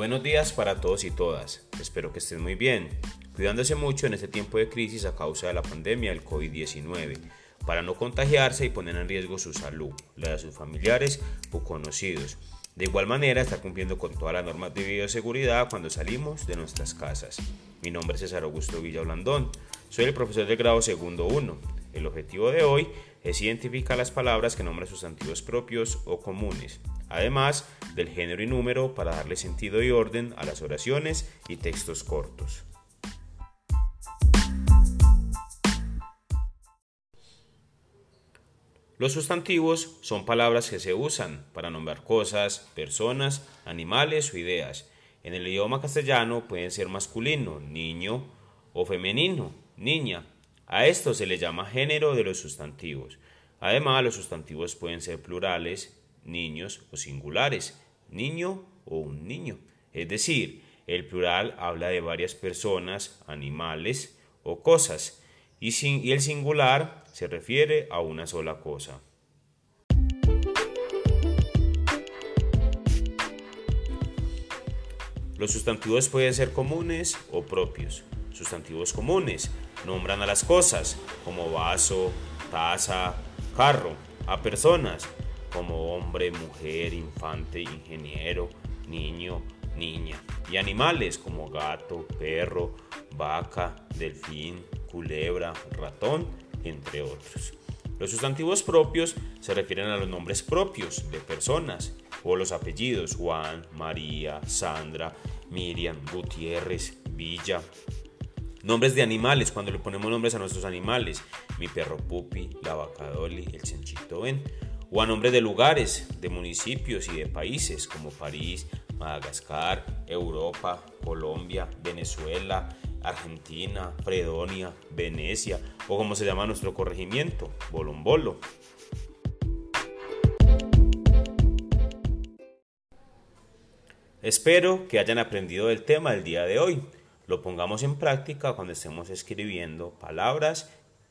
Buenos días para todos y todas. Espero que estén muy bien, cuidándose mucho en este tiempo de crisis a causa de la pandemia del COVID-19, para no contagiarse y poner en riesgo su salud, la de sus familiares o conocidos. De igual manera, está cumpliendo con todas las normas de bioseguridad cuando salimos de nuestras casas. Mi nombre es César Augusto Villa Blandón. Soy el profesor de grado segundo 1. El objetivo de hoy es identificar las palabras que nombran sustantivos propios o comunes, además del género y número para darle sentido y orden a las oraciones y textos cortos. Los sustantivos son palabras que se usan para nombrar cosas, personas, animales o ideas. En el idioma castellano pueden ser masculino, niño, o femenino, niña. A esto se le llama género de los sustantivos. Además, los sustantivos pueden ser plurales, niños o singulares, niño o un niño. Es decir, el plural habla de varias personas, animales o cosas y, el singular se refiere a una sola cosa. Los sustantivos pueden ser comunes o propios. Sustantivos comunes nombran a las cosas como vaso, taza, carro, a personas como hombre, mujer, infante, ingeniero, niño, niña, y animales como gato, perro, vaca, delfín, culebra, ratón, entre otros. Los sustantivos propios se refieren a los nombres propios de personas o los apellidos Juan, María, Sandra, Miriam, Gutiérrez, Villa. Nombres de animales, cuando le ponemos nombres a nuestros animales, mi perro Pupi, la vaca Dolly, el cenchito Ben. O a nombres de lugares, de municipios y de países como París, Madagascar, Europa, Colombia, Venezuela, Argentina, Fredonia, Venecia o como se llama nuestro corregimiento, Bolombolo. Espero que hayan aprendido del tema del día de hoy. Lo pongamos en práctica cuando estemos escribiendo palabras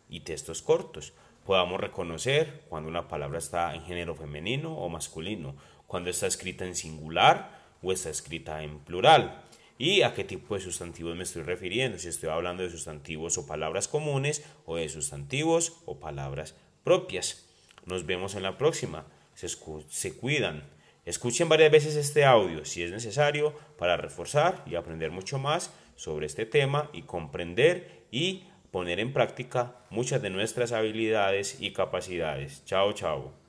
y textos cortos. Podamos reconocer cuando una palabra está en género femenino o masculino, cuando está escrita en singular o está escrita en plural y a qué tipo de sustantivos me estoy refiriendo, si estoy hablando de sustantivos o palabras comunes o de sustantivos o palabras propias. Nos vemos en la próxima. Se, se cuidan. Escuchen varias veces este audio si es necesario para reforzar y aprender mucho más sobre este tema y comprender y poner en práctica muchas de nuestras habilidades y capacidades. Chao, chao.